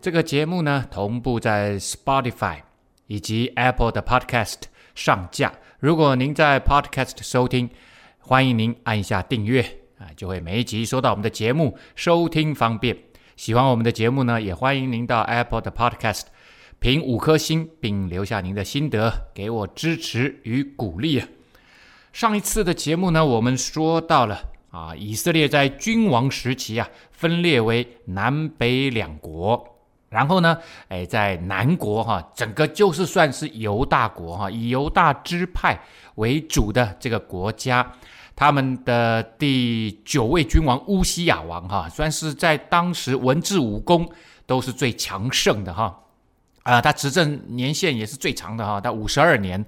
这个节目呢，同步在 Spotify 以及 Apple 的 Podcast 上架。如果您在 Podcast 收听，欢迎您按一下订阅啊，就会每一集收到我们的节目，收听方便。喜欢我们的节目呢，也欢迎您到 Apple 的 Podcast 评五颗星，并留下您的心得，给我支持与鼓励啊。上一次的节目呢，我们说到了啊，以色列在君王时期啊，分裂为南北两国。然后呢，哎，在南国哈，整个就是算是犹大国哈，以犹大支派为主的这个国家，他们的第九位君王乌西亚王哈，算是在当时文治武功都是最强盛的哈，啊，他执政年限也是最长的哈，到五十二年。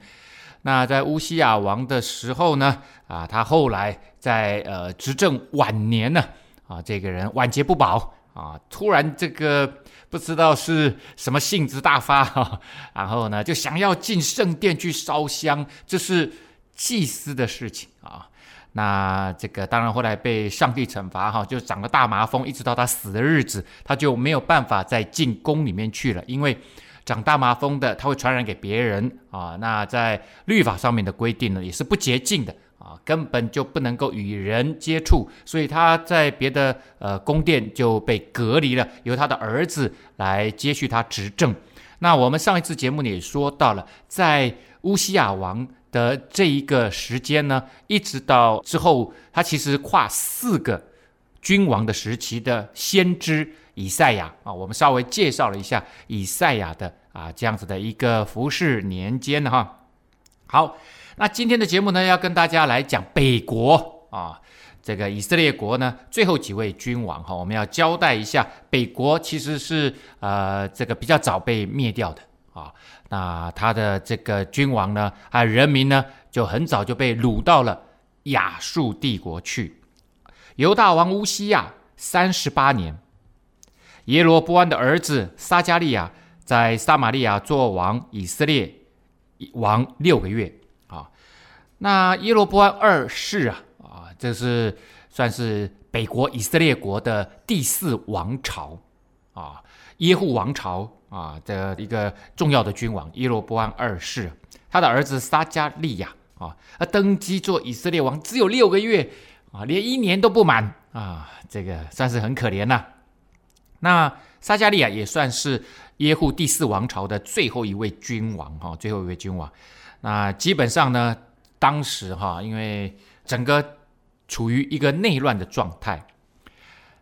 那在乌西亚王的时候呢，啊，他后来在呃执政晚年呢，啊，这个人晚节不保啊，突然这个。不知道是什么性子大发哈，然后呢，就想要进圣殿去烧香，这是祭司的事情啊。那这个当然后来被上帝惩罚哈，就长了大麻风，一直到他死的日子，他就没有办法再进宫里面去了，因为长大麻风的他会传染给别人啊。那在律法上面的规定呢，也是不洁净的。啊，根本就不能够与人接触，所以他在别的呃宫殿就被隔离了，由他的儿子来接续他执政。那我们上一次节目里也说到了，在乌西亚王的这一个时间呢，一直到之后，他其实跨四个君王的时期的先知以赛亚啊，我们稍微介绍了一下以赛亚的啊这样子的一个服侍年间哈。好。那今天的节目呢，要跟大家来讲北国啊，这个以色列国呢，最后几位君王哈，我们要交代一下，北国其实是呃这个比较早被灭掉的啊。那他的这个君王呢，还有人民呢，就很早就被掳到了亚述帝国去。犹大王乌西亚三十八年，耶罗波安的儿子撒迦利亚在撒玛利亚做王，以色列王六个月。那耶罗波安二世啊，啊，这是算是北国以色列国的第四王朝啊，耶户王朝啊的一个重要的君王耶罗波安二世，他的儿子撒迦利亚啊，他登基做以色列王只有六个月啊，连一年都不满啊，这个算是很可怜呐。那撒迦利亚也算是耶户第四王朝的最后一位君王哈，最后一位君王。那基本上呢。当时哈，因为整个处于一个内乱的状态，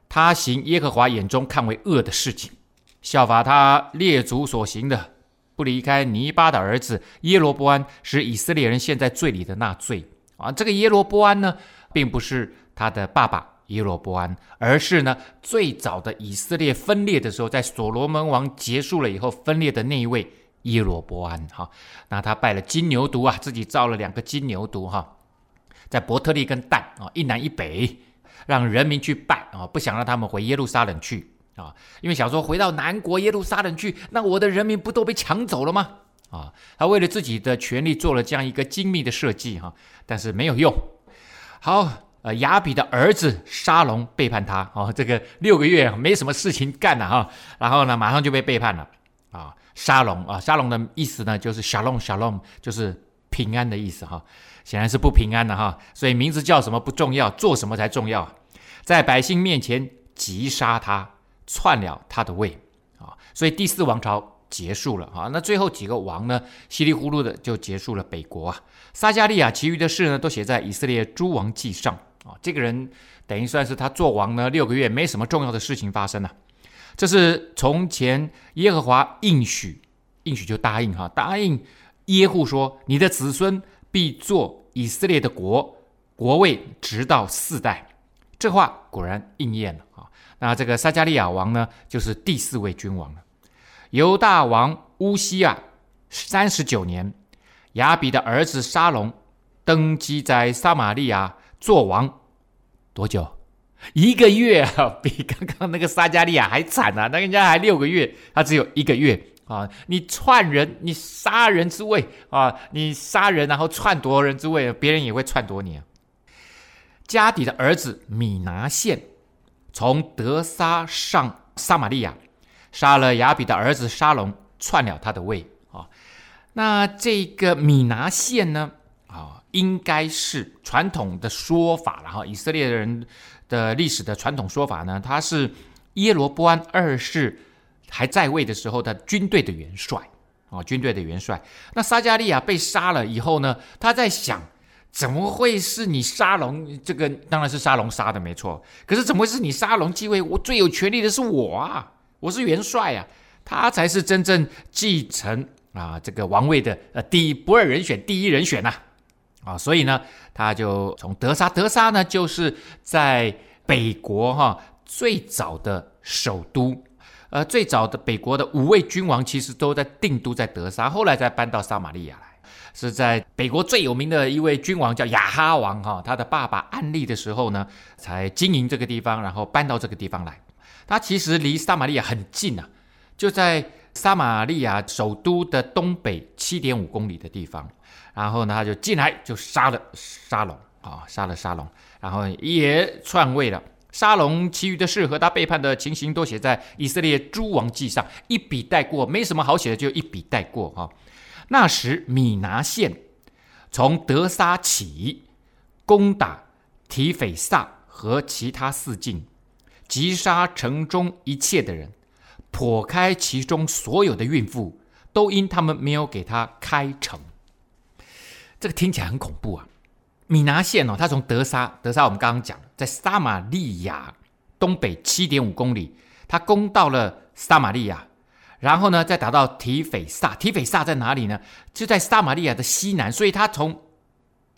他行耶和华眼中看为恶的事情，效法他列祖所行的，不离开尼巴的儿子耶罗波安，使以色列人陷在罪里的那罪啊。这个耶罗波安呢，并不是他的爸爸耶罗波安，而是呢最早的以色列分裂的时候，在所罗门王结束了以后分裂的那一位。耶罗伯安哈，那他拜了金牛犊啊，自己造了两个金牛犊哈，在伯特利跟但啊，一南一北，让人民去拜啊，不想让他们回耶路撒冷去啊，因为想说回到南国耶路撒冷去，那我的人民不都被抢走了吗？啊，他为了自己的权利做了这样一个精密的设计哈，但是没有用。好，呃，亚比的儿子沙龙背叛他哦，这个六个月没什么事情干了哈，然后呢，马上就被背叛了。啊。沙龙啊，沙龙的意思呢，就是 shalom shalom，就是平安的意思哈。显然是不平安的哈，所以名字叫什么不重要，做什么才重要。在百姓面前击杀他，篡了他的位啊，所以第四王朝结束了啊。那最后几个王呢，稀里糊涂的就结束了北国啊。撒迦利亚其余的事呢，都写在以色列诸王记上啊。这个人等于算是他做王呢六个月，没什么重要的事情发生了。这是从前耶和华应许，应许就答应哈，答应耶户说：“你的子孙必做以色列的国，国位直到四代。”这话果然应验了啊！那这个撒迦利亚王呢，就是第四位君王了。犹大王乌西亚三十九年，亚比的儿子沙龙登基在撒玛利亚做王，多久？一个月啊，比刚刚那个撒迦利亚还惨啊！那人家还六个月，他只有一个月啊！你篡人，你杀人之位啊！你杀人然后篡夺人之位，别人也会篡夺你啊！加底的儿子米拿现从德撒上撒玛利亚，杀了亚比的儿子沙龙，篡了他的位啊！那这个米拿现呢？啊，应该是传统的说法，然后以色列人。的历史的传统说法呢，他是耶罗波安二世还在位的时候的军队的元帅啊，军队的元帅。那撒迦利亚被杀了以后呢，他在想，怎么会是你沙龙？这个当然是沙龙杀的，没错。可是怎么会是你沙龙继位？我最有权力的是我啊，我是元帅啊，他才是真正继承啊这个王位的呃第一不二人选，第一人选呐、啊，所以呢，他就从得撒，得撒呢，就是在北国哈最早的首都，呃，最早的北国的五位君王其实都在定都在得撒，后来才搬到撒玛利亚来。是在北国最有名的一位君王叫亚哈王哈，他的爸爸暗利的时候呢，才经营这个地方，然后搬到这个地方来。他其实离撒玛利亚很近啊，就在撒玛利亚首都的东北七点五公里的地方。然后呢，他就进来就杀了沙龙啊，杀了沙龙，然后也篡位了。沙龙其余的事和他背叛的情形都写在以色列诸王记上，一笔带过，没什么好写的，就一笔带过哈。那时米拿县从德撒起，攻打提斐萨和其他四境，击杀城中一切的人，剖开其中所有的孕妇，都因他们没有给他开城。这个听起来很恐怖啊！米拿现哦，它从德沙，德沙我们刚刚讲，在撒玛利亚东北七点五公里，它攻到了撒玛利亚，然后呢，再打到提斐萨。提斐萨在哪里呢？就在撒玛利亚的西南，所以它从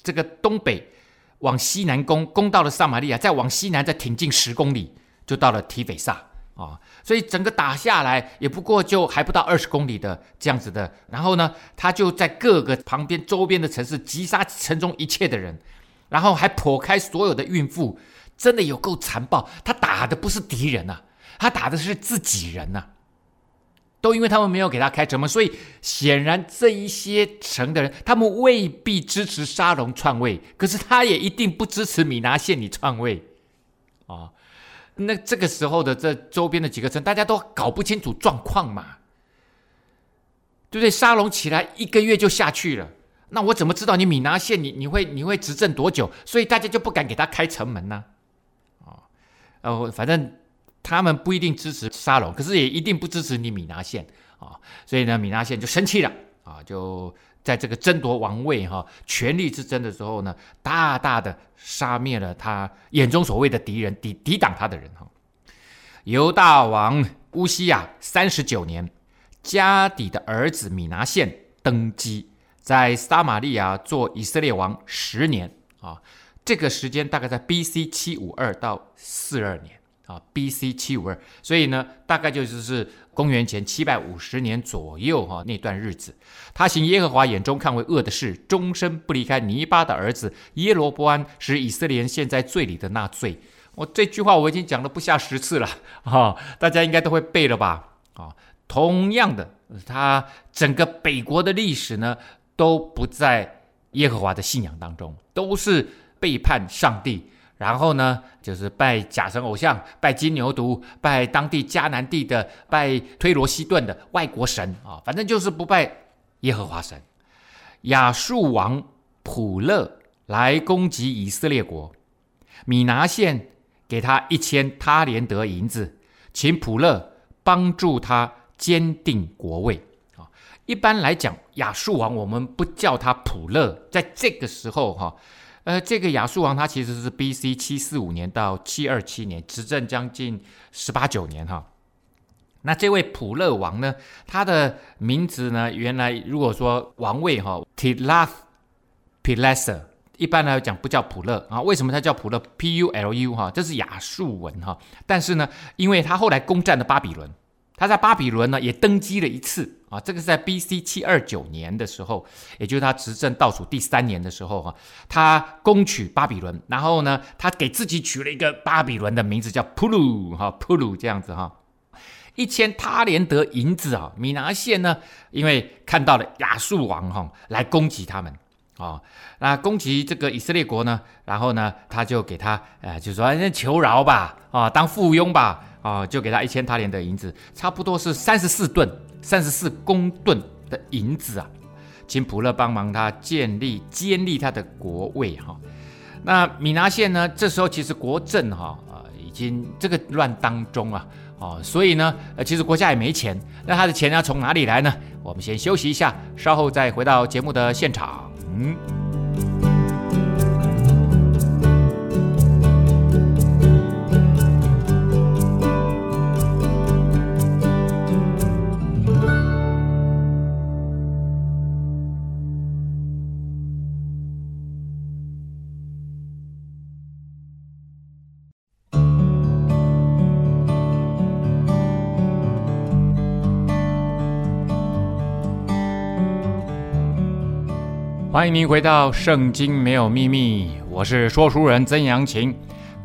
这个东北往西南攻，攻到了撒玛利亚，再往西南再挺进十公里，就到了提斐萨。啊，所以整个打下来也不过就还不到二十公里的这样子的，然后呢，他就在各个旁边周边的城市击杀城中一切的人，然后还剖开所有的孕妇，真的有够残暴。他打的不是敌人呐、啊，他打的是自己人呐、啊，都因为他们没有给他开城门，所以显然这一些城的人，他们未必支持沙龙篡位，可是他也一定不支持米拿县你篡位啊。那这个时候的这周边的几个城，大家都搞不清楚状况嘛，对不对？沙龙起来一个月就下去了，那我怎么知道你米拿县你你会你会执政多久？所以大家就不敢给他开城门呢、啊？哦，反正他们不一定支持沙龙，可是也一定不支持你米拿县啊，所以呢，米拿县就生气了啊，就。在这个争夺王位哈权力之争的时候呢，大大的杀灭了他眼中所谓的敌人，抵抵挡他的人哈。犹大王乌西亚三十九年，迦底的儿子米拿现登基，在撒玛利亚做以色列王十年啊，这个时间大概在 B.C. 七五二到四二年啊，B.C. 七五二，所以呢，大概就是是。公元前七百五十年左右，哈，那段日子，他行耶和华眼中看为恶的事，终身不离开尼巴的儿子耶罗波安，使以色列人陷在罪里的那罪。我这句话我已经讲了不下十次了，哈，大家应该都会背了吧？啊，同样的，他整个北国的历史呢，都不在耶和华的信仰当中，都是背叛上帝。然后呢，就是拜假神偶像，拜金牛犊，拜当地迦南地的，拜推罗西顿的外国神啊，反正就是不拜耶和华神。亚述王普勒来攻击以色列国，米拿现给他一千他连得银子，请普勒帮助他坚定国位啊。一般来讲，亚述王我们不叫他普勒，在这个时候哈。呃，这个亚述王他其实是 B.C. 七四五年到七二七年执政将近十八九年哈。那这位普勒王呢，他的名字呢，原来如果说王位哈 t i l a t h p i l e s e r 一般来讲不叫普勒啊。为什么他叫普勒？P-U-L-U 哈，这是亚述文哈。但是呢，因为他后来攻占了巴比伦，他在巴比伦呢也登基了一次啊，这个是在 B.C. 七二九年的时候，也就是他执政倒数第三年的时候哈，他攻取巴比伦，然后呢，他给自己取了一个巴比伦的名字叫普鲁哈普鲁这样子哈，一千他连得银子啊，米拿现呢，因为看到了亚述王哈来攻击他们啊，那攻击这个以色列国呢，然后呢，他就给他呃，就说那求饶吧啊，当附庸吧。啊，就给他一千他连的银子，差不多是三十四吨、三十四公吨的银子啊，请普勒帮忙他建立、建立他的国位哈。那米拿县呢，这时候其实国政哈啊，已经这个乱当中啊，哦，所以呢，呃，其实国家也没钱，那他的钱要从哪里来呢？我们先休息一下，稍后再回到节目的现场。欢迎您回到《圣经没有秘密》，我是说书人曾阳晴。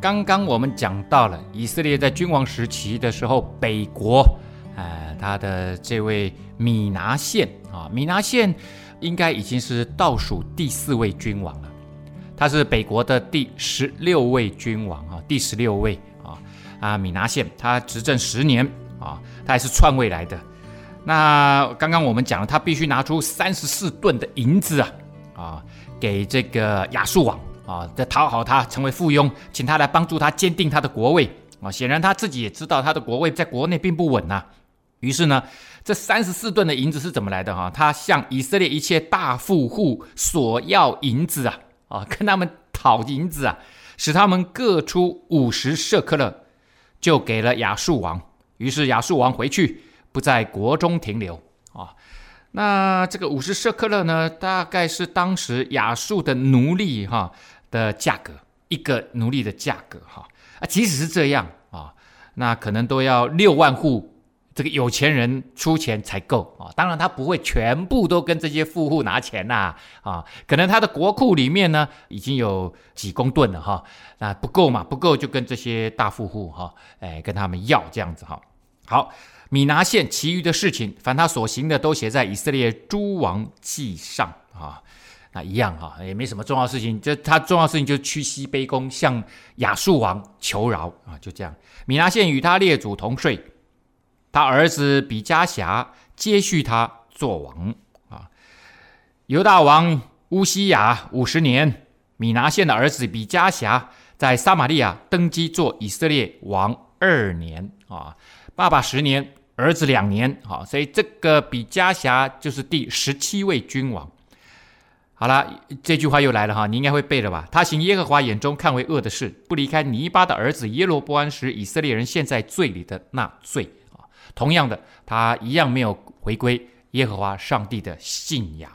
刚刚我们讲到了以色列在君王时期的时候，北国，呃，他的这位米拿县啊，米拿县应该已经是倒数第四位君王了。他是北国的第十六位君王啊，第十六位啊啊，米拿县他执政十年啊，他还是篡位来的。那刚刚我们讲了，他必须拿出三十四吨的银子啊。啊，给这个亚述王啊，在讨好他，成为附庸，请他来帮助他坚定他的国位啊。显然他自己也知道他的国位在国内并不稳呐、啊。于是呢，这三十四吨的银子是怎么来的哈、啊？他向以色列一切大富户索要银子啊，啊，跟他们讨银子啊，使他们各出五十舍客勒，就给了亚述王。于是亚述王回去，不在国中停留啊。那这个五十舍克勒呢，大概是当时亚述的奴隶哈的价格，一个奴隶的价格哈啊，即使是这样啊，那可能都要六万户这个有钱人出钱才够啊。当然他不会全部都跟这些富户拿钱呐啊，可能他的国库里面呢已经有几公吨了哈，那不够嘛，不够就跟这些大富户哈，哎跟他们要这样子哈，好。米拿县其余的事情，凡他所行的，都写在以色列诸王记上啊。那一样哈，也没什么重要事情。就他重要事情，就是屈膝卑躬，向亚述王求饶啊，就这样。米拿县与他列祖同睡，他儿子比加辖接续他做王啊。犹大王乌西雅五十年，米拿县的儿子比加辖在撒玛利亚登基做以色列王二年啊，爸爸十年。儿子两年，好，所以这个比加辖就是第十七位君王。好了，这句话又来了哈，你应该会背了吧？他行耶和华眼中看为恶的事，不离开尼巴的儿子耶罗波安时以色列人陷在罪里的那罪啊。同样的，他一样没有回归耶和华上帝的信仰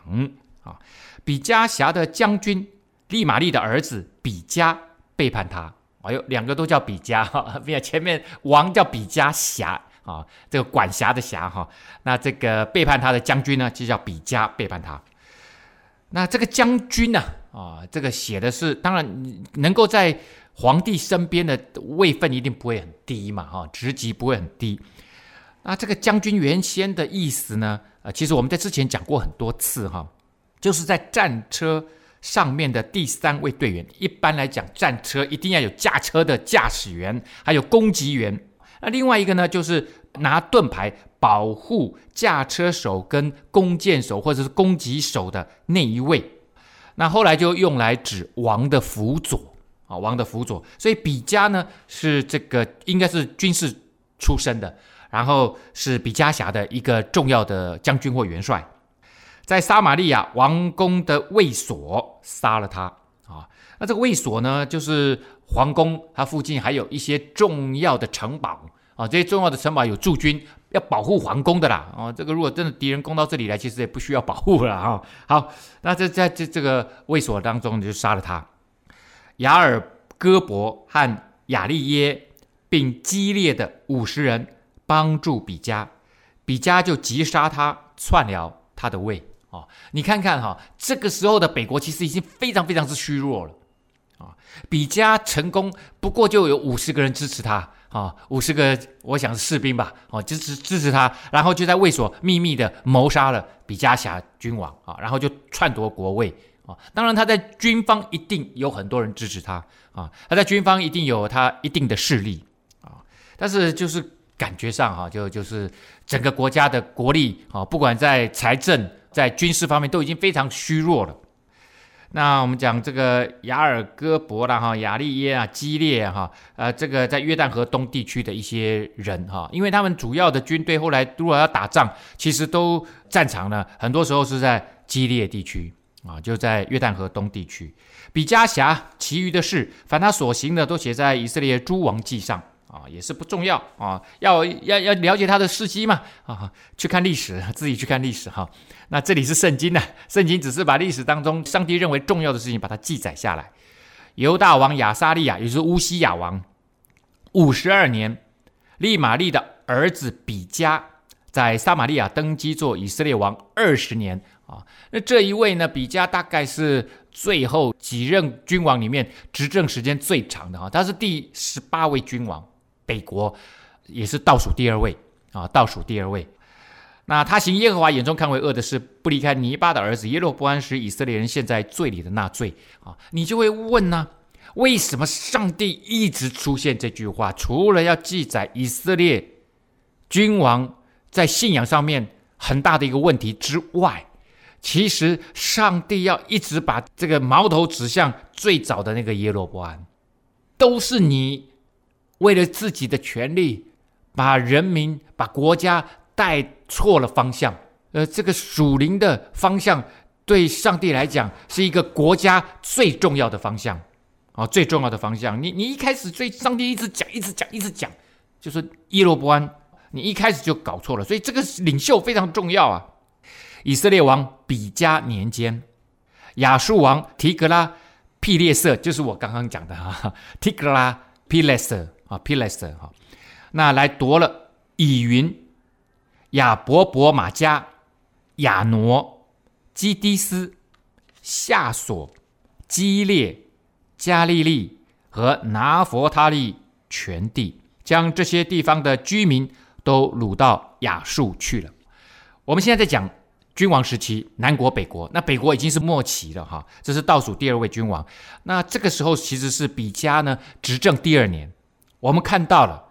啊。比加辖的将军利玛利的儿子比加背叛他，哎呦，两个都叫比加哈，前面王叫比加辖。啊，这个管辖的辖哈，那这个背叛他的将军呢，就叫比加背叛他。那这个将军呢，啊，这个写的是，当然能够在皇帝身边的位分一定不会很低嘛，哈，职级不会很低。那这个将军原先的意思呢，呃，其实我们在之前讲过很多次哈，就是在战车上面的第三位队员。一般来讲，战车一定要有驾车的驾驶员，还有攻击员。那另外一个呢，就是拿盾牌保护驾车手跟弓箭手或者是攻击手的那一位。那后来就用来指王的辅佐啊，王的辅佐。所以比加呢是这个应该是军事出身的，然后是比加辖的一个重要的将军或元帅，在撒玛利亚王宫的卫所杀了他啊。那这个卫所呢，就是皇宫，它附近还有一些重要的城堡。啊，这些重要的城堡有驻军，要保护皇宫的啦。哦，这个如果真的敌人攻到这里来，其实也不需要保护了哈。好，那这在这这个卫所当中，你就杀了他。雅尔戈伯和亚利耶，并激烈的五十人，帮助比加，比加就击杀他，篡了他的位。哦，你看看哈，这个时候的北国其实已经非常非常之虚弱了。啊，比加成功，不过就有五十个人支持他。啊，五十个，我想是士兵吧。哦，支持支持他，然后就在卫所秘密的谋杀了比加辖君王。啊，然后就篡夺国位。啊，当然他在军方一定有很多人支持他。啊，他在军方一定有他一定的势力。啊，但是就是感觉上哈，就就是整个国家的国力啊，不管在财政。在军事方面都已经非常虚弱了。那我们讲这个雅尔戈伯啦，哈，亚利耶啊，基列哈，呃，这个在约旦河东地区的一些人哈，因为他们主要的军队后来如果要打仗，其实都战场呢，很多时候是在基列地区啊，就在约旦河东地区。比加辖其余的事，凡他所行的，都写在以色列诸王记上。啊，也是不重要啊，要要要了解他的事迹嘛啊，去看历史，自己去看历史哈。那这里是圣经呢，圣经只是把历史当中上帝认为重要的事情把它记载下来。犹大王亚撒利亚，也就是乌西雅王，五十二年，利玛利的儿子比加在撒玛利亚登基做以色列王二十年啊。那这一位呢，比加大概是最后几任君王里面执政时间最长的哈，他是第十八位君王。北国也是倒数第二位啊，倒数第二位。那他行耶和华眼中看为恶的事，不离开尼巴的儿子耶罗波安使以色列人陷在罪里的那罪啊，你就会问呢、为什么上帝一直出现这句话？除了要记载以色列君王在信仰上面很大的一个问题之外，其实上帝要一直把这个矛头指向最早的那个耶罗波安，都是你。为了自己的权利，把人民、把国家带错了方向。呃，这个属灵的方向，对上帝来讲是一个国家最重要的方向啊，最重要的方向。你你一开始对上帝一直讲、一直讲、一直讲，就是耶罗伯安，你一开始就搞错了。所以这个领袖非常重要啊。以色列王比加年间，亚述王提格拉庇列色，就是我刚刚讲的哈，提格拉庇列色。啊，皮勒斯哈，那来夺了以云、亚伯伯玛加、亚挪、基迪斯、夏索、基列、加利利和拿佛他利全地，将这些地方的居民都掳到亚述去了。我们现在在讲君王时期，南国北国，那北国已经是末期了哈，这是倒数第二位君王。那这个时候其实是比加呢执政第二年。我们看到了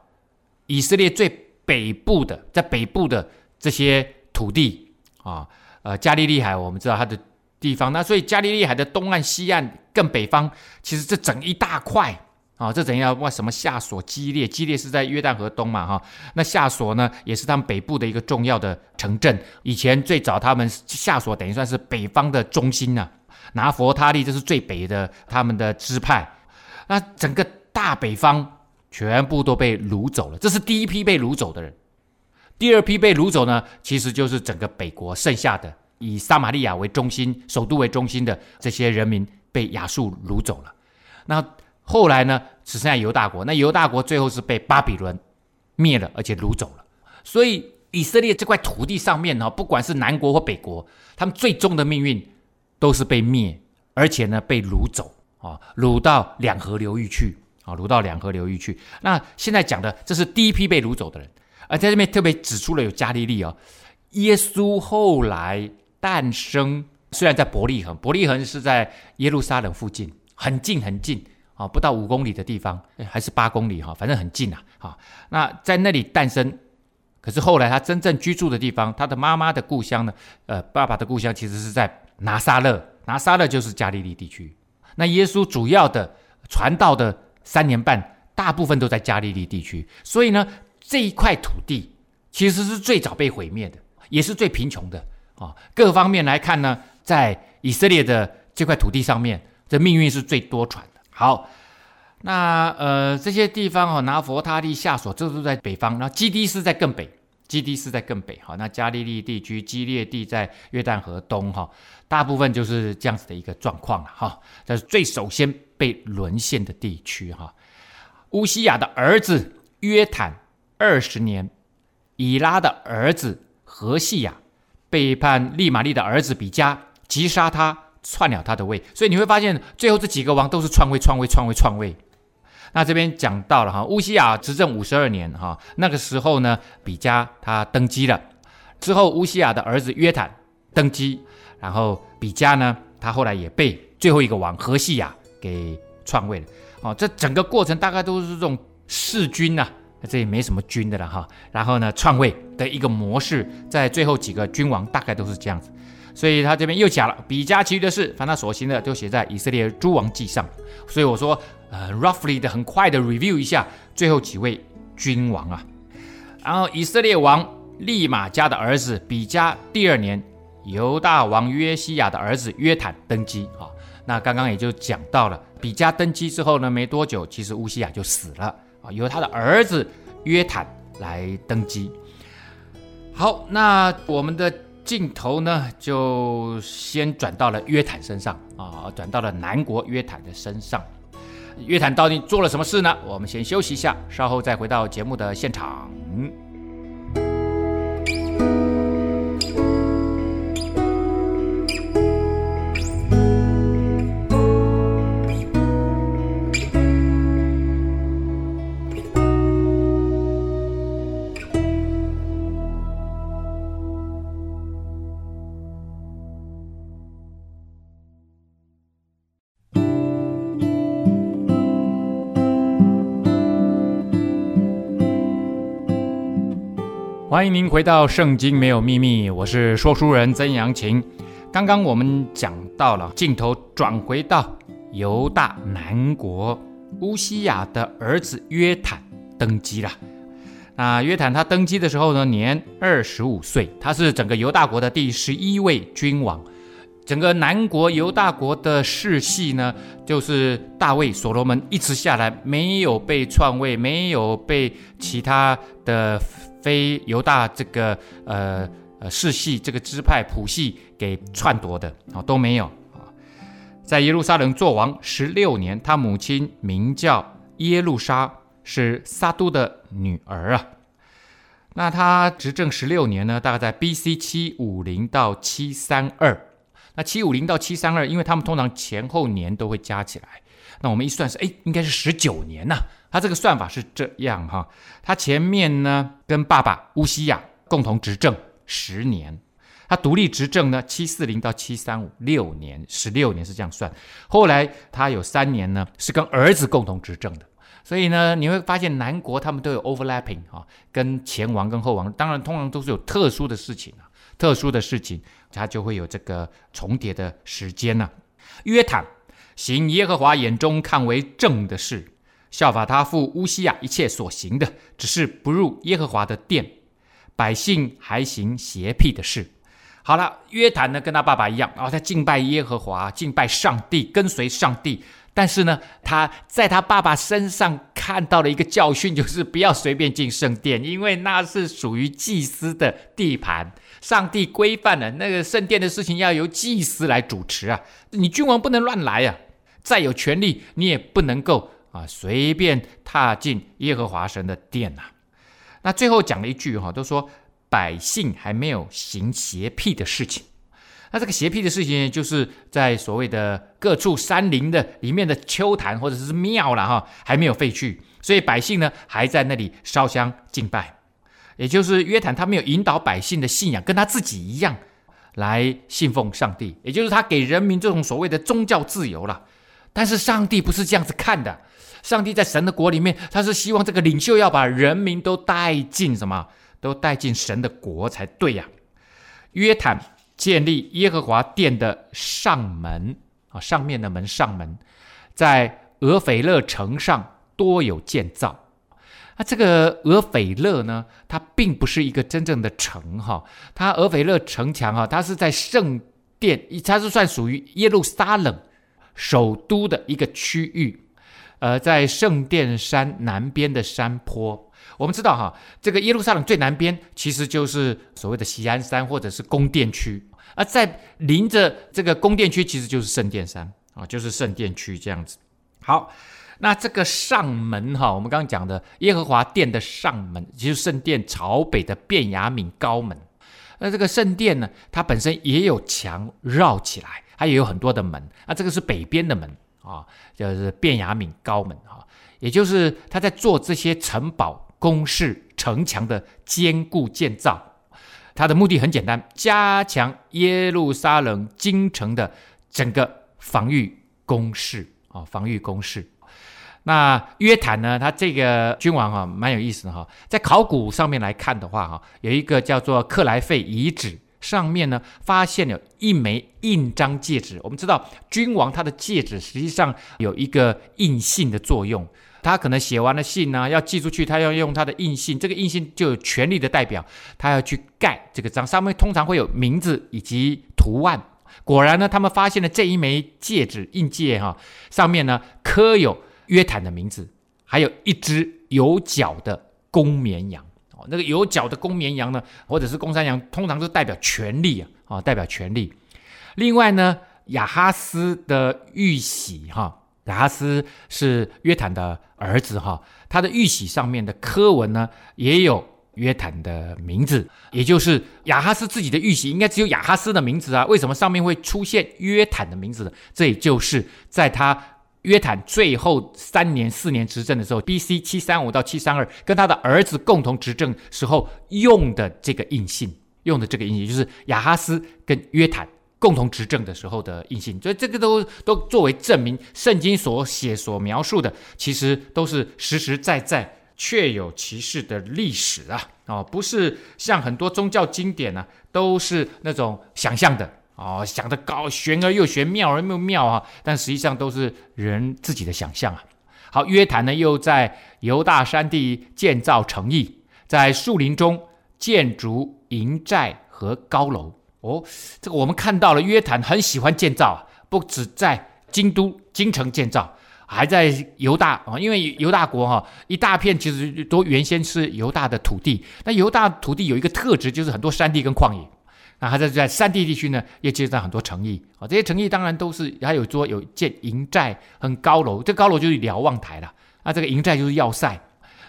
以色列最北部的，在北部的这些土地啊，呃，加利利海，我们知道它的地方。那所以加利利海的东岸、西岸更北方，其实这整一大块啊，这整一大块什么下索、基列，基列是在约旦河东嘛，哈。那下索呢，也是他们北部的一个重要的城镇。以前最早他们下索等于算是北方的中心呢、拿佛他利这是最北的他们的支派。那整个大北方。全部都被掳走了，这是第一批被掳走的人。第二批被掳走呢，其实就是整个北国剩下的以撒玛利亚为中心、首都为中心的这些人民被亚述掳走了。那后来呢，只剩下犹大国。那犹大国最后是被巴比伦灭了，而且掳走了。所以以色列这块土地上面呢，不管是南国或北国，他们最终的命运都是被灭，而且呢被掳走啊，掳到两河流域去。啊，掳到两河流域去。那现在讲的，这是第一批被掳走的人，而在这边特别指出了有加利利哦。耶稣后来诞生，虽然在伯利恒，伯利恒是在耶路撒冷附近，很近很近啊，不到五公里的地方，还是八公里哈，反正很近呐。啊，那在那里诞生，可是后来他真正居住的地方，他的妈妈的故乡呢？呃，爸爸的故乡其实是在拿撒勒，拿撒勒就是加利利地区。那耶稣主要的传道的。三年半，大部分都在加利利地区，所以呢，这一块土地其实是最早被毁灭的，也是最贫穷的啊。各方面来看呢，在以色列的这块土地上面，这命运是最多舛的。好，那呃这些地方哦，拿弗他利、下索，这都在北方，然后基地是在更北，基地是在更北。好，那加利利地区、基列地在约旦河东哈，大部分就是这样子的一个状况了哈。这是最首先。被沦陷的地区，哈，乌西亚的儿子约坦二十年，以拉的儿子何西亚背叛利玛利的儿子比加，击杀他，篡了他的位。所以你会发现，最后这几个王都是篡位、篡位、篡位、篡位。那这边讲到了哈，乌西亚执政五十二年哈，那个时候呢，比加他登基了，之后乌西亚的儿子约坦登基，然后比加呢，他后来也被最后一个王何西亚给篡位了。哦，这整个过程大概都是这种弑君呐、啊，这也没什么君的了哈。然后呢，篡位的一个模式，在最后几个君王大概都是这样子。所以他这边又讲了比加其余的事，凡他所行的，都写在以色列诸王记上。所以我说。呃，roughly 的很快的 review 一下最后几位君王啊，然后以色列王利玛加的儿子比加第二年，犹大王约西亚的儿子约坦登基啊。那刚刚也就讲到了，比加登基之后呢，没多久，其实乌西亚就死了啊，由他的儿子约坦来登基。好，那我们的镜头呢，就先转到了约坦身上啊，转到了南国约坦的身上。约坦到底做了什么事呢？我们先休息一下，稍后再回到节目的现场。欢迎您回到《圣经没有秘密》，我是说书人曾阳晴。刚刚我们讲到了，镜头转回到犹大南国乌西亚的儿子约坦登基了。那约坦他登基的时候呢，年二十五岁，他是整个犹大国的第十一位君王。整个南国犹大国的世系呢，就是大卫、所罗门一直下来，没有被篡位，没有被其他的。非犹大这个呃呃世系这个支派谱系给篡夺的啊都没有啊，在耶路撒冷做王十六年，他母亲名叫耶路撒，是撒都的女儿啊。那他执政十六年呢，大概在 B.C. 七五零到七三二。那七五零到七三二，因为他们通常前后年都会加起来，那我们一算是哎，应该是十九年呐、他这个算法是这样哈，他前面呢跟爸爸乌西亚共同执政十年，他独立执政呢七四零到七三五六年，十六年是这样算。后来他有三年呢是跟儿子共同执政的，所以呢你会发现南国他们都有 overlapping 哈，跟前王跟后王，当然通常都是有特殊的事情啊，特殊的事情他就会有这个重叠的时间呢。约坦行耶和华眼中看为正的事。效法他父乌西亚一切所行的，只是不入耶和华的殿，百姓还行邪僻的事。好了，约坦呢跟他爸爸一样啊、哦，他敬拜耶和华，敬拜上帝，跟随上帝。但是呢，他在他爸爸身上看到了一个教训，就是不要随便进圣殿，因为那是属于祭司的地盘。上帝规范了那个圣殿的事情要由祭司来主持啊，你君王不能乱来啊，再有权力你也不能够。啊，随便踏进耶和华神的殿呐、那最后讲了一句哈，都说百姓还没有行邪僻的事情。那这个邪僻的事情，就是在所谓的各处山林的里面的丘坛或者是庙了哈，还没有废去，所以百姓呢还在那里烧香敬拜。也就是约坦他没有引导百姓的信仰，跟他自己一样来信奉上帝，也就是他给人民这种所谓的宗教自由了。但是上帝不是这样子看的。上帝在神的国里面，他是希望这个领袖要把人民都带进什么？都带进神的国才对呀、啊。约坦建立耶和华殿的上门啊，上面的门上门，在俄斐勒城上多有建造。那这个俄斐勒呢，它并不是一个真正的城哈，它俄斐勒城墙哈，它是在圣殿，它是算属于耶路撒冷首都的一个区域。呃，在圣殿山南边的山坡，我们知道哈，这个耶路撒冷最南边其实就是所谓的锡安山或者是宫殿区，而在临着这个宫殿区，其实就是圣殿山啊，就是圣殿区这样子。好，那这个上门哈，我们刚刚讲的耶和华殿的上门，就是圣殿朝北的便雅悯高门。那这个圣殿呢，它本身也有墙绕起来，它也有很多的门。那这个是北边的门啊，就是便雅悯高门啊，也就是他在做这些城堡、工事、城墙的坚固建造。它的目的很简单，加强耶路撒冷京城的整个防御工事啊，防御工事。那约坦呢，他这个君王啊，蛮有意思的哈。在考古上面来看的话哈，有一个叫做克莱费遗址，上面呢发现了一枚印章戒指。我们知道君王他的戒指实际上有一个印信的作用。他可能写完了信呢、要寄出去，他要用他的印信，这个印信就有权力的代表，他要去盖这个章，上面通常会有名字以及图案。果然呢，他们发现了这一枚戒指印戒哈，上面呢刻有约坦的名字，还有一只有角的公绵羊那个有角的公绵羊呢，或者是公山羊，通常都代表权力啊，啊，代表权力。另外呢，亚哈斯的玉玺哈。亚哈斯是约坦的儿子哈，他的玉玺上面的科文呢，也有约坦的名字，也就是亚哈斯自己的玉玺应该只有亚哈斯的名字啊，为什么上面会出现约坦的名字呢？这也就是在他约坦最后三年四年执政的时候，B.C. 七三五到七三二，跟他的儿子共同执政时候用的这个印信，用的这个印信就是亚哈斯跟约坦。共同执政的时候的印信，所以这个都都作为证明，圣经所写所描述的，其实都是实实在在、确有其事的历史啊！哦，不是像很多宗教经典呢、都是那种想象的哦，想得高，玄而又玄，妙而又妙啊！但实际上都是人自己的想象啊。好，约坦呢又在犹大山地建造城邑，在树林中建筑营寨和高楼。哦，这个我们看到了，约坦很喜欢建造啊，不止在京都京城建造，还在犹大啊，因为犹大国哈一大片其实都原先是犹大的土地。那犹大土地有一个特质，就是很多山地跟旷野。那他在在山地地区呢，也建造很多城邑啊。这些城邑当然都是还有说有建营寨、很高楼，这高楼就是瞭望台了。那这个营寨就是要塞。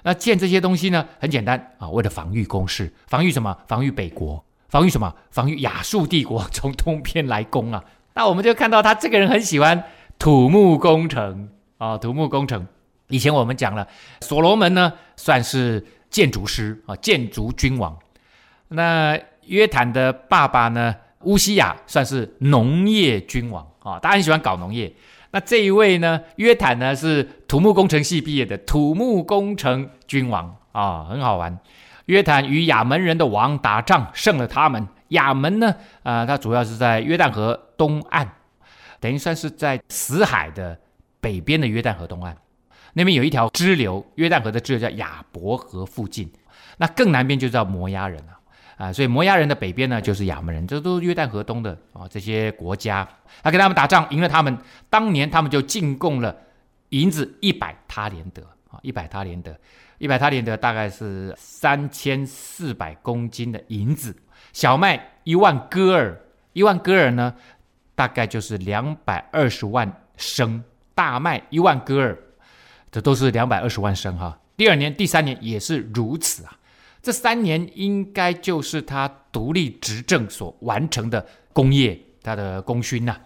那建这些东西呢，很简单啊，为了防御工事，防御什么？防御北国。防御什么？防御亚述帝国从东边来攻啊！那我们就看到他这个人很喜欢土木工程啊，土木工程。以前我们讲了，所罗门呢算是建筑师啊，建筑君王。那约坦的爸爸呢，乌西亚算是农业君王啊，他很喜欢搞农业。那这一位呢，约坦呢是土木工程系毕业的土木工程君王啊，很好玩。约坦与亚门人的王打仗，胜了他们。亚门呢，啊、呃，它主要是在约旦河东岸，等于算是在死海的北边的约旦河东岸。那边有一条支流，约旦河的支流叫亚伯河附近。那更南边就叫摩押人了，啊、啊，所以摩押人的北边呢就是亚门人，这都是约旦河东的啊、这些国家。他跟他们打仗，赢了他们，当年他们就进贡了银子一百他连得啊，一百他连得。一百他连得大概是三千四百公斤的银子，小麦一万戈尔，一万戈尔呢，大概就是两百二十万升，大麦一万戈尔，这都是两百二十万升哈。第二年、第三年也是如此啊，这三年应该就是他独立执政所完成的功业，他的功勋呐、啊。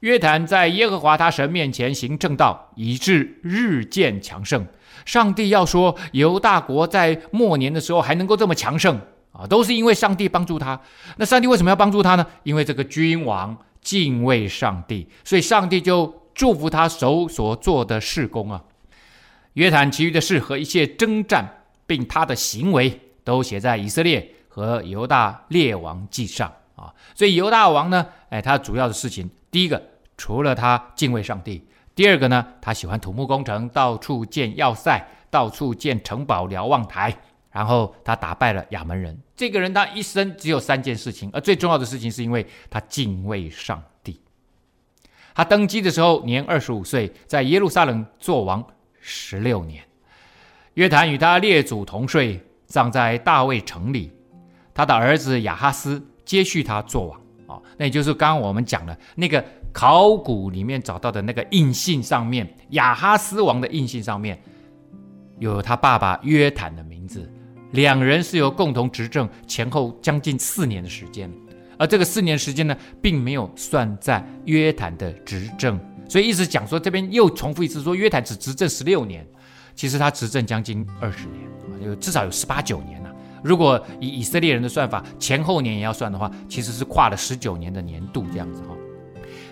约坦在耶和华他神面前行正道，以致日渐强盛。上帝要说，犹大国在末年的时候还能够这么强盛啊，都是因为上帝帮助他。那上帝为什么要帮助他呢？因为这个君王敬畏上帝，所以上帝就祝福他手所做的事工啊。约坦其余的事和一切征战，并他的行为，都写在以色列和犹大列王记上啊。所以犹大王呢，哎，他主要的事情，第一个，除了他敬畏上帝。第二个呢，他喜欢土木工程，到处建要塞，到处建城堡、瞭望台。然后他打败了亚门人。这个人他一生只有三件事情，而最重要的事情是因为他敬畏上帝。他登基的时候年二十五岁，在耶路撒冷做王十六年。约坦与他列祖同睡，葬在大卫城里。他的儿子亚哈斯接续他做王。啊，那也就是刚刚我们讲的那个考古里面找到的那个印信上面，亚哈斯王的印信上面有他爸爸约坦的名字。两人是由共同执政前后将近四年的时间，而这个四年时间呢，并没有算在约坦的执政，所以一直讲说，这边又重复一次说，约坦只执政十六年，其实他执政将近二十年，有至少有十八九年了。如果以以色列人的算法，前后年也要算的话，其实是跨了十九年的年度这样子哈。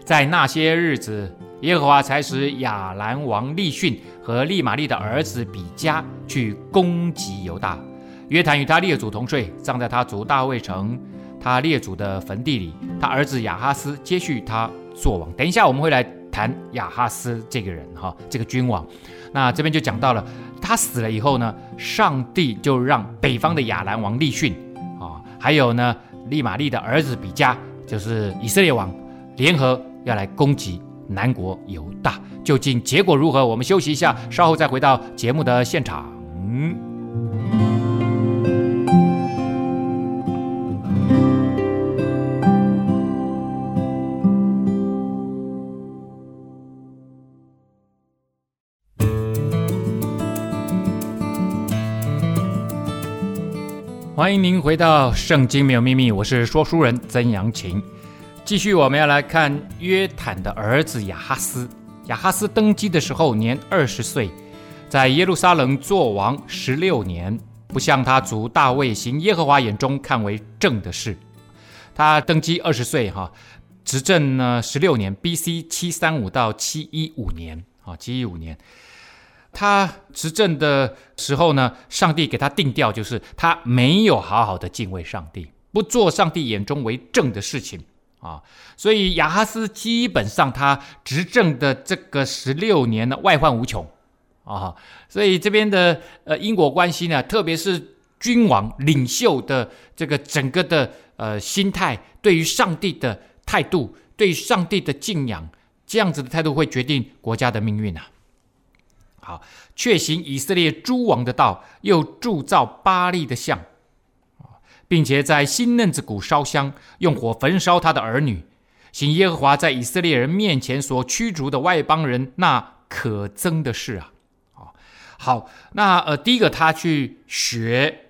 在那些日子，耶和华才使亚兰王利汛和利玛利的儿子比加去攻击犹大。约坦与他列祖同睡，葬在他族大卫城他列祖的坟地里。他儿子亚哈斯接续他做王。等一下我们会来谈亚哈斯这个人哈，这个君王。那这边就讲到了，他死了以后呢，上帝就让北方的亚兰王利逊啊，还有呢利玛利的儿子比加，就是以色列王，联合要来攻击南国犹大。究竟结果如何？我们休息一下，稍后再回到节目的现场。欢迎您回到《圣经没有秘密》，我是说书人曾阳晴。继续，我们要来看约坦的儿子亚哈斯。亚哈斯登基的时候年二十岁，在耶路撒冷作王十六年，不像他族大卫行耶和华眼中看为正的事。他登基二十岁，哈，执政呢十六年，B.C. 七三五到七一五年，啊，七一五年。他执政的时候呢，上帝给他定调，就是他没有好好的敬畏上帝，不做上帝眼中为正的事情啊。所以亚哈斯基本上他执政的这个十六年呢，外患无穷啊。所以这边的呃因果关系呢，特别是君王领袖的这个整个的呃心态，对于上帝的态度，对于上帝的敬仰，这样子的态度会决定国家的命运啊。好，却行以色列诸王的道，又铸造巴力的像，并且在新嫩子谷烧香，用火焚烧他的儿女，行耶和华在以色列人面前所驱逐的外邦人那可憎的事啊！好，那呃，第一个他去学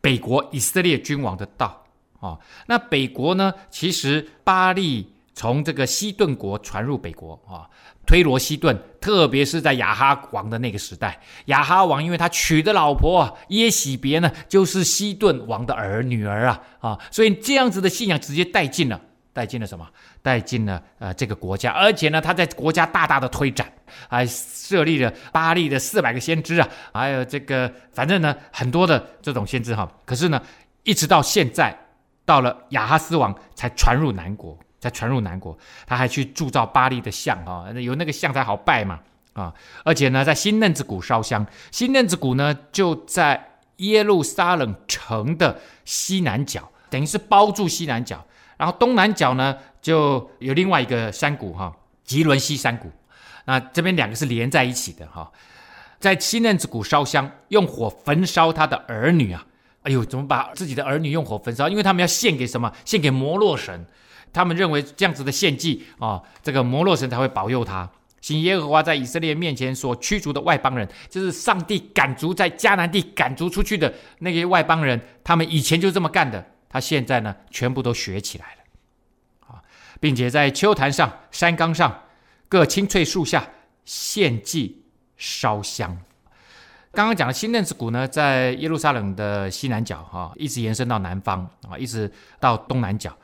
北国以色列君王的道啊，那北国呢，其实巴力从这个西顿国传入北国啊。推罗西顿，特别是在亚哈王的那个时代，亚哈王因为他娶的老婆，耶洗别呢，就是西顿王的儿女儿啊啊，所以这样子的信仰直接带进了，带进了什么？带进了呃这个国家，而且呢，他在国家大大的推展，还设立了巴利的四百个先知啊，还有这个反正呢很多的这种先知哈，可是呢，一直到现在，到了亚哈斯王才传入南国。才传入南国，他还去铸造巴力的像啊，有那个像才好拜嘛啊！而且呢，在新嫩子谷烧香，新嫩子谷呢就在耶路撒冷城的西南角，等于是包住西南角，然后东南角呢就有另外一个山谷哈，吉伦西山谷。那这边两个是连在一起的哈，在新嫩子谷烧香，用火焚烧他的儿女啊！哎呦，怎么把自己的儿女用火焚烧？因为他们要献给什么？献给摩洛神。他们认为这样子的献祭啊，这个摩洛神才会保佑他。行耶和华在以色列面前所驱逐的外邦人，就是上帝赶逐在迦南地赶逐出去的那些外邦人，他们以前就这么干的，他现在呢，全部都学起来了啊，并且在丘坛上、山岗上、各青翠树下献祭烧香。刚刚讲的新嫩子谷呢，在耶路撒冷的西南角哈，一直延伸到南方啊，一直到东南角。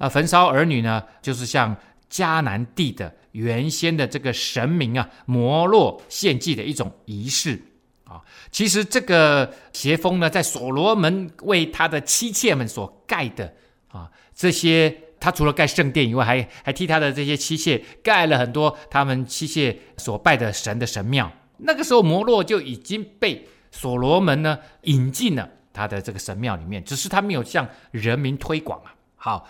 啊，焚烧儿女呢，就是像迦南地的原先的这个神明啊，摩洛献祭的一种仪式啊。其实这个邪风呢，在所罗门为他的妻妾们所盖的啊，这些他除了盖圣殿以外，还还替他的这些妻妾盖了很多他们妻妾所拜的神的神庙。那个时候，摩洛就已经被所罗门呢引进了他的这个神庙里面，只是他没有向人民推广啊。好。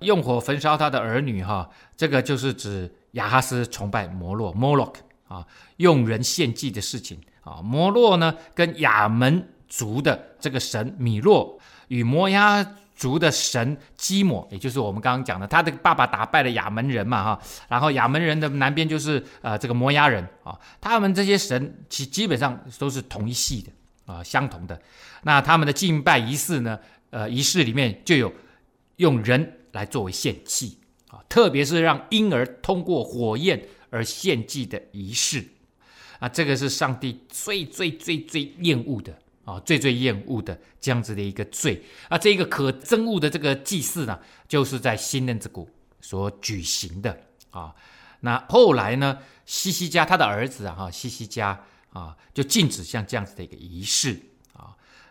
用火焚烧他的儿女，哈，这个就是指亚哈斯崇拜摩洛摩洛克啊，用人献祭的事情啊。摩洛呢，跟亚门族的这个神米洛与摩押族的神基抹，也就是我们刚刚讲的，他的爸爸打败了亚门人嘛哈，然后亚门人的南边就是呃这个摩押人啊，他们这些神其基本上都是同一系的啊，相同的。那他们的敬拜仪式呢，呃，仪式里面就有用人来作为献祭啊，特别是让婴儿通过火焰而献祭的仪式啊，这个是上帝最最最最厌恶的。啊，最最厌恶的这样子的一个罪啊，这个可憎恶的这个祭祀呢，就是在新嫩之谷所举行的啊。那后来呢，西西家他的儿子啊，哈，希西家啊，就禁止像这样子的一个仪式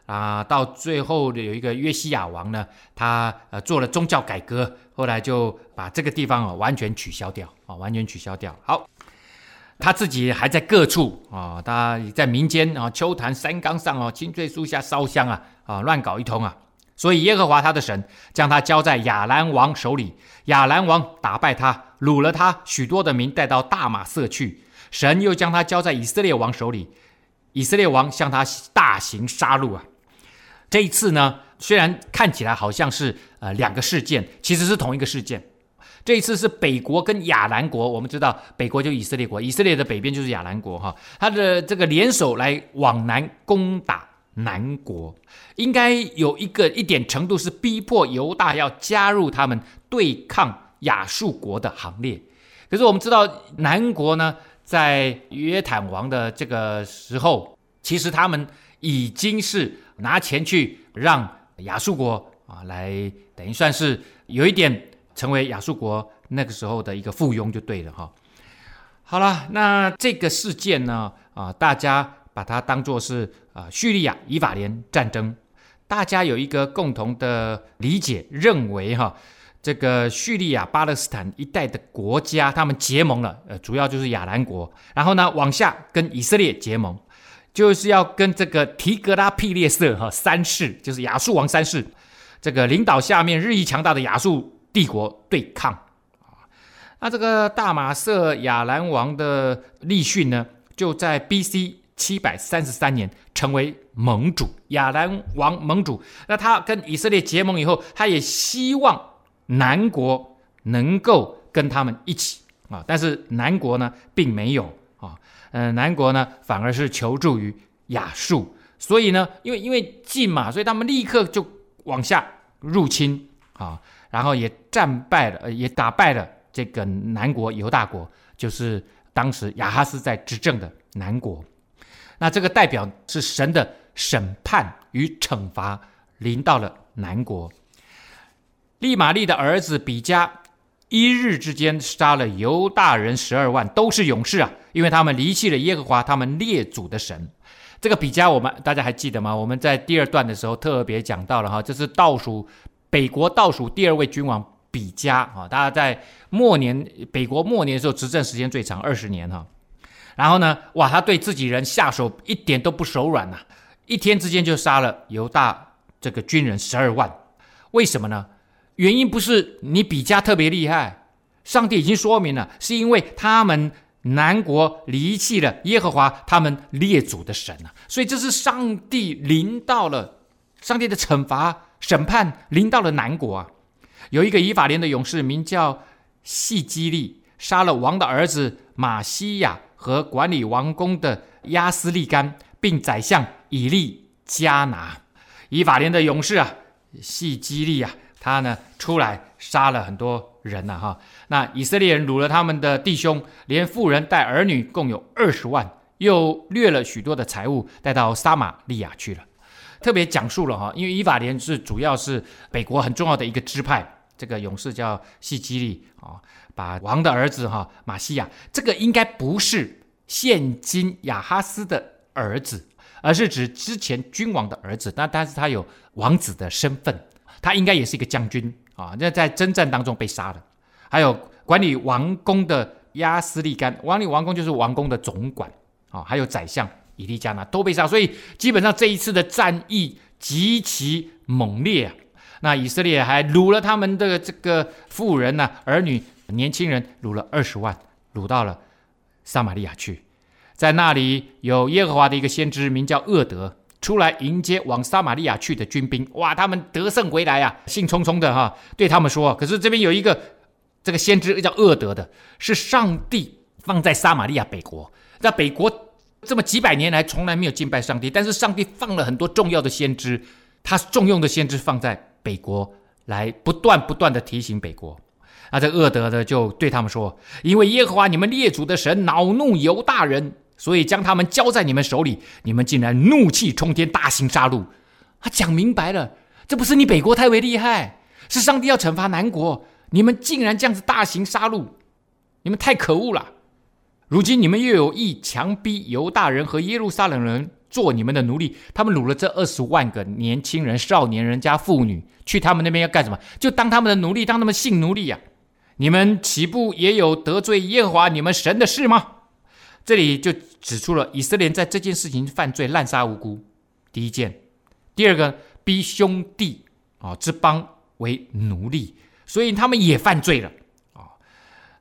啊。到最后的有一个约西亚王呢，他呃做了宗教改革，后来就把这个地方啊完全取消掉啊，完全取消掉。好。他自己还在各处啊，他在民间啊，秋坛山冈上哦，青翠树下烧香啊，啊，乱搞一通啊。所以耶和华他的神将他交在亚兰王手里，亚兰王打败他，掳了他许多的民带到大马色去。神又将他交在以色列王手里，以色列王向他大行杀戮啊。这一次呢，虽然看起来好像是呃两个事件，其实是同一个事件。这一次是北国跟亚兰国，我们知道北国就以色列国，以色列的北边就是亚兰国哈，他的这个联手来往南攻打南国，应该有一个一点程度是逼迫犹大要加入他们对抗亚述国的行列。可是我们知道南国呢，在约坦王的这个时候，其实他们已经是拿钱去让亚述国啊来等于算是有一点。成为亚述国那个时候的一个附庸就对了哈。好了，那这个事件呢，啊，大家把它当作是啊叙利亚以法莲战争，大家有一个共同的理解，认为哈，这个叙利亚巴勒斯坦一带的国家，他们结盟了，呃，主要就是亚兰国，然后呢，往下跟以色列结盟，就是要跟这个提格拉庇列色哈三世，就是亚述王三世，这个领导下面日益强大的亚述。帝国对抗啊，那这个大马色亚兰王的利汛呢，就在 B.C. 七百三十三年成为盟主，亚兰王盟主。那他跟以色列结盟以后，他也希望南国能够跟他们一起啊，但是南国呢，并没有啊，嗯，南国呢，反而是求助于亚述，所以呢，因为因为近嘛，所以他们立刻就往下入侵啊。然后也战败了，呃，也打败了这个南国犹大国，就是当时亚哈斯在执政的南国。那这个代表是神的审判与惩罚临到了南国。利玛利的儿子比加一日之间杀了犹大人十二万，都是勇士啊，因为他们离弃了耶和华他们列祖的神。这个比加，我们大家还记得吗？我们在第二段的时候特别讲到了哈，这是倒数。北国倒数第二位君王比加啊，大家在末年，北国末年的时候执政时间最长二十年哈。然后呢，哇，他对自己人下手一点都不手软呐，一天之间就杀了犹大这个军人十二万。为什么呢？原因不是你比加特别厉害，上帝已经说明了，是因为他们南国离弃了耶和华他们列祖的神啊，所以这是上帝临到了上帝的惩罚。审判临到了南国啊，有一个以法莲的勇士名叫细基利，杀了王的儿子玛西亚和管理王宫的亚斯利干，并宰相以利加拿。以法莲的勇士啊，细基利啊，他呢出来杀了很多人呐、啊、哈。那以色列人掳了他们的弟兄，连妇人带儿女共有二十万，又掠了许多的财物，带到撒玛利亚去了。特别讲述了哈，因为以法莲是主要是北国很重要的一个支派，这个勇士叫西基利啊，把王的儿子哈马西亚，这个应该不是现今亚哈斯的儿子，而是指之前君王的儿子，那但是他有王子的身份，他应该也是一个将军啊，那在征战当中被杀的。还有管理王宫的亚斯利干，管理王宫就是王宫的总管啊，还有宰相。以利加拿都被杀，所以基本上这一次的战役极其猛烈啊！那以色列还掳了他们的这个妇人呢、儿女、年轻人，掳了二十万，掳到了撒玛利亚去。在那里有耶和华的一个先知，名叫厄德，出来迎接往撒玛利亚去的军兵。哇，他们得胜回来啊，兴冲冲的哈，对他们说。可是这边有一个这个先知叫厄德的，是上帝放在撒玛利亚北国，在北国这么几百年来从来没有敬拜上帝，但是上帝放了很多重要的先知，他重用的先知放在北国，来不断不断的提醒北国。那这厄德的就对他们说：“因为耶和华你们列祖的神恼怒犹大人，所以将他们交在你们手里，你们竟然怒气冲天，大行杀戮。”他讲明白了，这不是你北国太为厉害，是上帝要惩罚南国，你们竟然这样子大行杀戮，你们太可恶了。如今你们又有意强逼犹大人和耶路撒冷人做你们的奴隶，他们掳了这二十万个年轻人、少年人加妇女，去他们那边要干什么？就当他们的奴隶，当他们性奴隶呀、你们岂不也有得罪耶和华你们神的事吗？这里就指出了以色列在这件事情犯罪，滥杀无辜。第一件，第二个，逼兄弟啊之邦为奴隶，所以他们也犯罪了啊。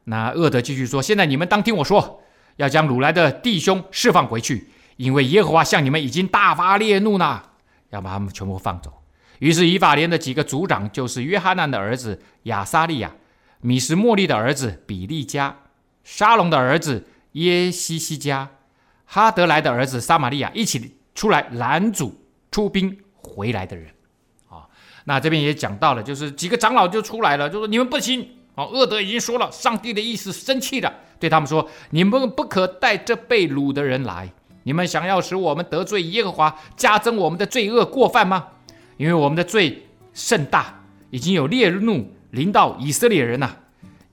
那厄德继续说：现在你们当听我说，要将掳来的弟兄释放回去，因为耶和华向你们已经大发烈怒了，要把他们全部放走。于是以法莲的几个族长，就是约哈难的儿子亚撒利亚。米什莫利的儿子比利家，沙龙的儿子耶西西家，哈德莱的儿子撒玛利亚一起出来拦阻出兵回来的人，啊，那这边也讲到了，就是几个长老就出来了，就说你们不行，哦，厄德已经说了，上帝的意思生气了，对他们说，你们不可带这被掳的人来，你们想要使我们得罪耶和华，加增我们的罪恶过犯吗？因为我们的罪甚大，已经有烈怒。临到以色列人呐、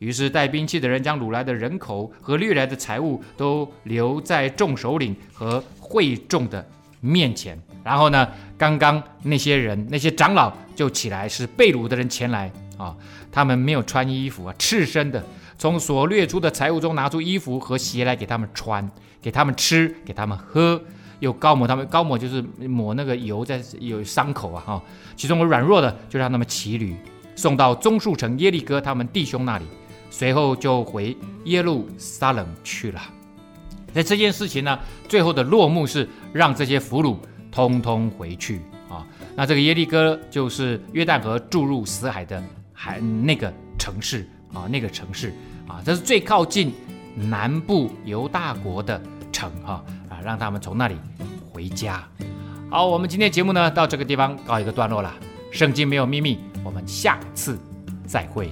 于是带兵器的人将掳来的人口和掠来的财物都留在众首领和会众的面前。然后呢，刚刚那些人那些长老就起来，是被掳的人前来啊，他们没有穿衣服啊，赤身的，从所掠出的财物中拿出衣服和鞋来给他们穿，给他们吃，给他们喝，又膏抹他们，膏抹就是抹那个油在有伤口啊哈，其中有软弱的就让他们骑驴。送到棕树城耶利哥他们弟兄那里，随后就回耶路撒冷去了。那这件事情呢，最后的落幕是让这些俘虏通通回去啊。那这个耶利哥就是约旦河注入死海的海那个城市啊，那个城市啊，这是最靠近南部犹大国的城哈啊，让他们从那里回家。好，我们今天节目呢到这个地方告一个段落了。圣经没有秘密。我们下次再会。